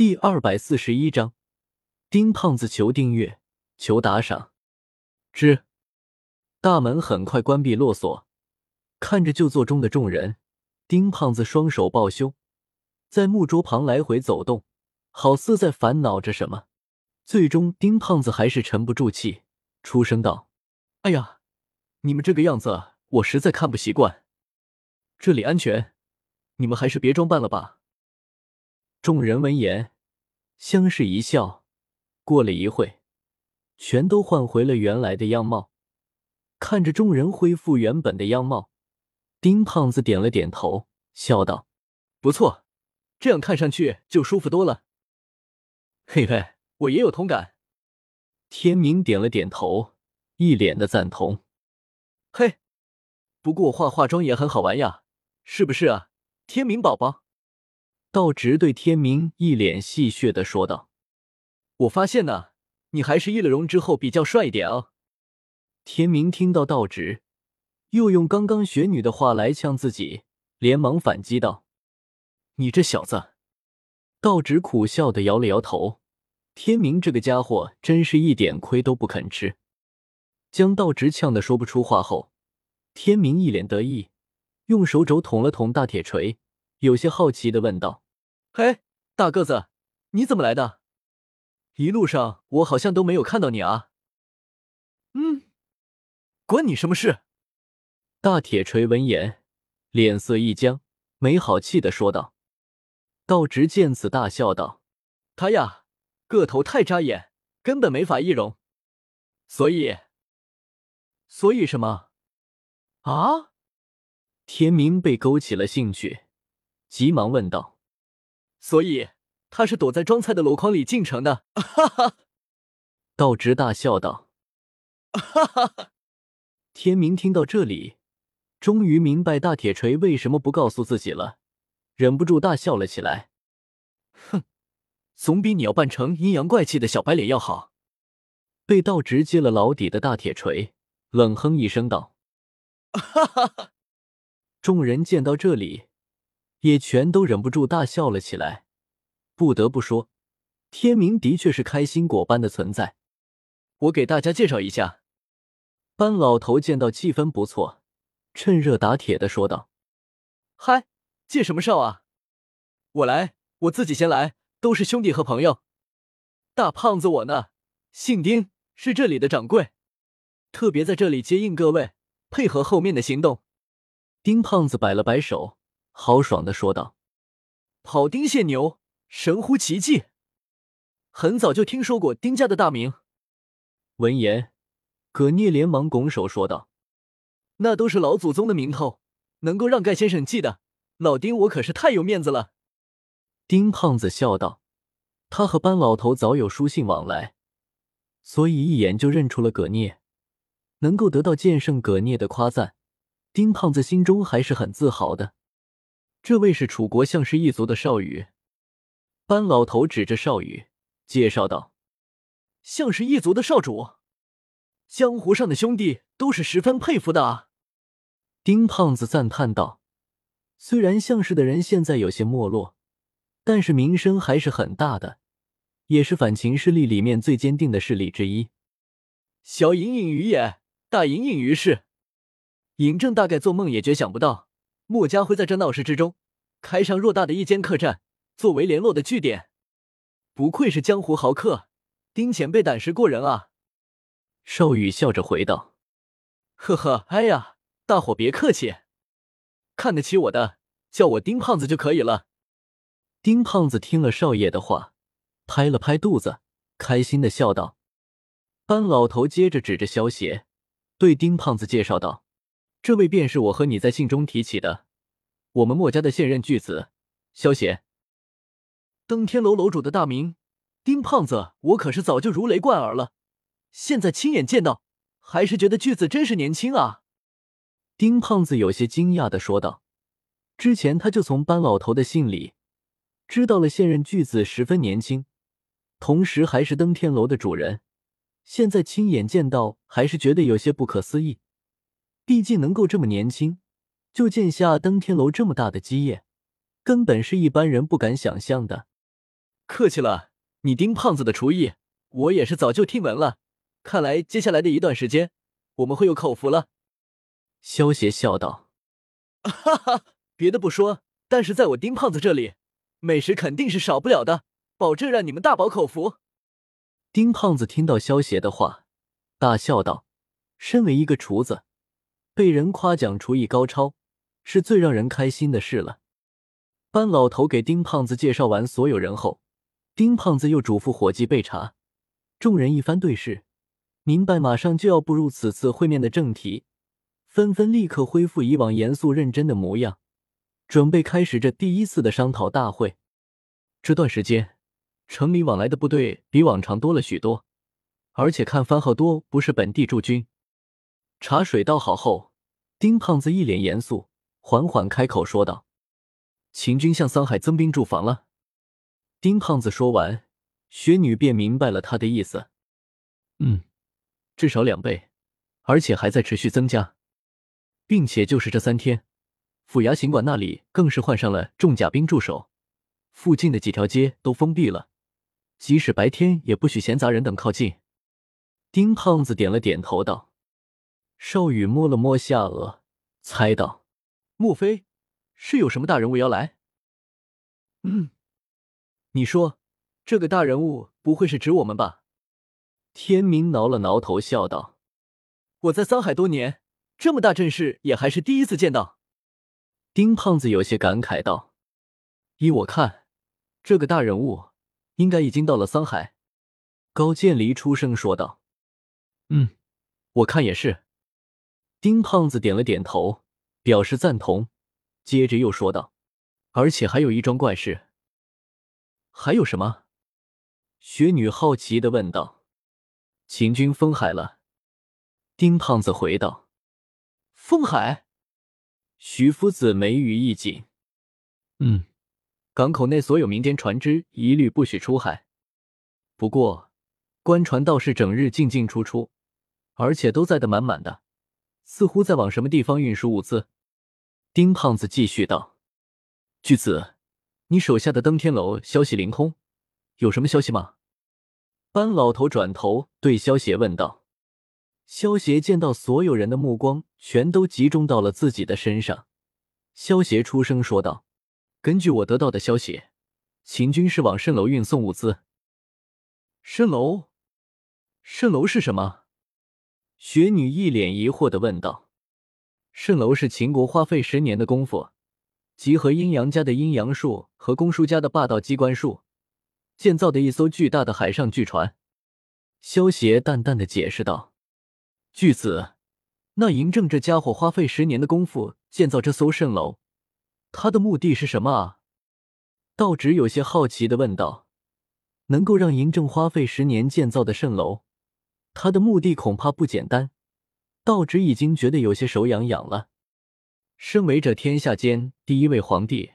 第二百四十一章，丁胖子求订阅，求打赏。之大门很快关闭落锁，看着就座中的众人，丁胖子双手抱胸，在木桌旁来回走动，好似在烦恼着什么。最终，丁胖子还是沉不住气，出声道：“哎呀，你们这个样子，我实在看不习惯。这里安全，你们还是别装扮了吧。”众人闻言，相视一笑。过了一会，全都换回了原来的样貌。看着众人恢复原本的样貌，丁胖子点了点头，笑道：“不错，这样看上去就舒服多了。”嘿嘿，我也有同感。天明点了点头，一脸的赞同。嘿，不过化化妆也很好玩呀，是不是啊，天明宝宝？道直对天明一脸戏谑的说道：“我发现呢，你还是易了容之后比较帅一点哦。”天明听到道直又用刚刚雪女的话来呛自己，连忙反击道：“你这小子！”道直苦笑的摇了摇头。天明这个家伙真是一点亏都不肯吃，将道直呛得说不出话后，天明一脸得意，用手肘捅了捅大铁锤。有些好奇的问道：“嘿，大个子，你怎么来的？一路上我好像都没有看到你啊。”“嗯，关你什么事？”大铁锤闻言，脸色一僵，没好气的说道。道直见此，大笑道：“他呀，个头太扎眼，根本没法易容。所以，所以什么？啊？”天明被勾起了兴趣。急忙问道：“所以他是躲在装菜的箩筐里进城的？”哈哈，道直大笑道：“哈哈哈！”天明听到这里，终于明白大铁锤为什么不告诉自己了，忍不住大笑了起来。哼，总比你要扮成阴阳怪气的小白脸要好。被道直揭了老底的大铁锤冷哼一声道：“哈哈哈！”众人见到这里。也全都忍不住大笑了起来。不得不说，天明的确是开心果般的存在。我给大家介绍一下，班老头见到气氛不错，趁热打铁的说道：“嗨，介什么绍啊？我来，我自己先来，都是兄弟和朋友。大胖子我呢，姓丁，是这里的掌柜，特别在这里接应各位，配合后面的行动。”丁胖子摆了摆手。豪爽的说道：“跑丁献牛，神乎其技。很早就听说过丁家的大名。”闻言，葛聂连忙拱手说道：“那都是老祖宗的名头，能够让盖先生记得，老丁我可是太有面子了。”丁胖子笑道：“他和班老头早有书信往来，所以一眼就认出了葛聂。能够得到剑圣葛聂的夸赞，丁胖子心中还是很自豪的。”这位是楚国项氏一族的少羽，班老头指着少羽介绍道：“项氏一族的少主，江湖上的兄弟都是十分佩服的啊。”丁胖子赞叹道：“虽然项氏的人现在有些没落，但是名声还是很大的，也是反秦势力里面最坚定的势力之一。小隐隐于野，大隐隐于市。嬴政大概做梦也绝想不到。”墨家会在这闹市之中开上偌大的一间客栈，作为联络的据点。不愧是江湖豪客，丁前辈胆识过人啊！少羽笑着回道：“呵呵，哎呀，大伙别客气，看得起我的叫我丁胖子就可以了。”丁胖子听了少爷的话，拍了拍肚子，开心的笑道。班老头接着指着萧邪，对丁胖子介绍道。这位便是我和你在信中提起的，我们墨家的现任巨子萧邪。登天楼楼主的大名，丁胖子，我可是早就如雷贯耳了。现在亲眼见到，还是觉得巨子真是年轻啊！丁胖子有些惊讶的说道。之前他就从班老头的信里知道了现任巨子十分年轻，同时还是登天楼的主人。现在亲眼见到，还是觉得有些不可思议。毕竟能够这么年轻就建下登天楼这么大的基业，根本是一般人不敢想象的。客气了，你丁胖子的厨艺，我也是早就听闻了。看来接下来的一段时间，我们会有口福了。”萧协笑道。“哈哈，别的不说，但是在我丁胖子这里，美食肯定是少不了的，保证让你们大饱口福。”丁胖子听到萧协的话，大笑道：“身为一个厨子，被人夸奖厨艺高超，是最让人开心的事了。”班老头给丁胖子介绍完所有人后，丁胖子又嘱咐伙计备茶。众人一番对视，明白马上就要步入此次会面的正题，纷纷立刻恢复以往严肃认真的模样，准备开始这第一次的商讨大会。这段时间。城里往来的部队比往常多了许多，而且看番号多不是本地驻军。茶水倒好后，丁胖子一脸严肃，缓缓开口说道：“秦军向桑海增兵驻防了。”丁胖子说完，雪女便明白了他的意思：“嗯，至少两倍，而且还在持续增加，并且就是这三天，府衙行馆那里更是换上了重甲兵驻守，附近的几条街都封闭了。”即使白天也不许闲杂人等靠近。丁胖子点了点头，道：“少羽摸了摸下颚，猜道：莫非是有什么大人物要来？”“嗯，你说这个大人物不会是指我们吧？”天明挠了挠头，笑道：“我在桑海多年，这么大阵势也还是第一次见到。”丁胖子有些感慨道：“依我看，这个大人物……”应该已经到了桑海，高渐离出声说道：“嗯，我看也是。”丁胖子点了点头，表示赞同，接着又说道：“而且还有一桩怪事。”“还有什么？”雪女好奇的问道。“秦军封海了。”丁胖子回道。“封海？”徐夫子眉宇一紧。“嗯。”港口内所有民间船只一律不许出海。不过，官船倒是整日进进出出，而且都载得满满的，似乎在往什么地方运输物资。丁胖子继续道：“巨子，你手下的登天楼消息灵通，有什么消息吗？”班老头转头对萧协问道。萧协见到所有人的目光全都集中到了自己的身上，萧协出声说道。根据我得到的消息，秦军是往蜃楼运送物资。蜃楼，蜃楼是什么？雪女一脸疑惑的问道。蜃楼是秦国花费十年的功夫，集合阴阳家的阴阳术和公输家的霸道机关术，建造的一艘巨大的海上巨船。萧协淡淡的解释道：“巨子，那嬴政这家伙花费十年的功夫建造这艘蜃楼。”他的目的是什么啊？道直有些好奇的问道：“能够让嬴政花费十年建造的蜃楼，他的目的恐怕不简单。”道直已经觉得有些手痒痒了。身为这天下间第一位皇帝，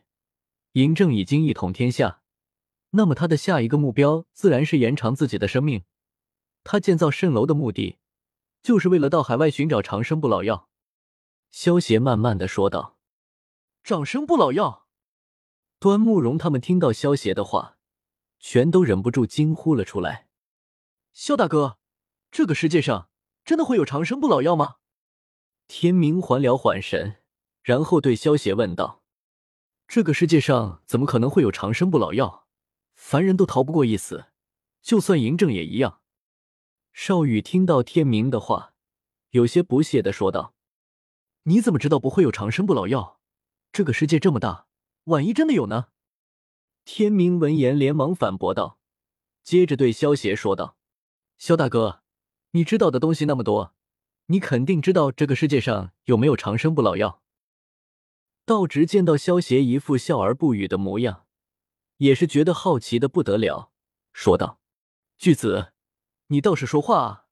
嬴政已经一统天下，那么他的下一个目标自然是延长自己的生命。他建造蜃楼的目的，就是为了到海外寻找长生不老药。萧协慢慢的说道。长生不老药，端慕容他们听到萧协的话，全都忍不住惊呼了出来。萧大哥，这个世界上真的会有长生不老药吗？天明缓了缓神，然后对萧邪问道：“这个世界上怎么可能会有长生不老药？凡人都逃不过一死，就算嬴政也一样。”少羽听到天明的话，有些不屑的说道：“你怎么知道不会有长生不老药？”这个世界这么大，万一真的有呢？天明闻言连忙反驳道，接着对萧邪说道：“萧大哥，你知道的东西那么多，你肯定知道这个世界上有没有长生不老药？”道直见到萧邪一副笑而不语的模样，也是觉得好奇的不得了，说道：“巨子，你倒是说话啊！”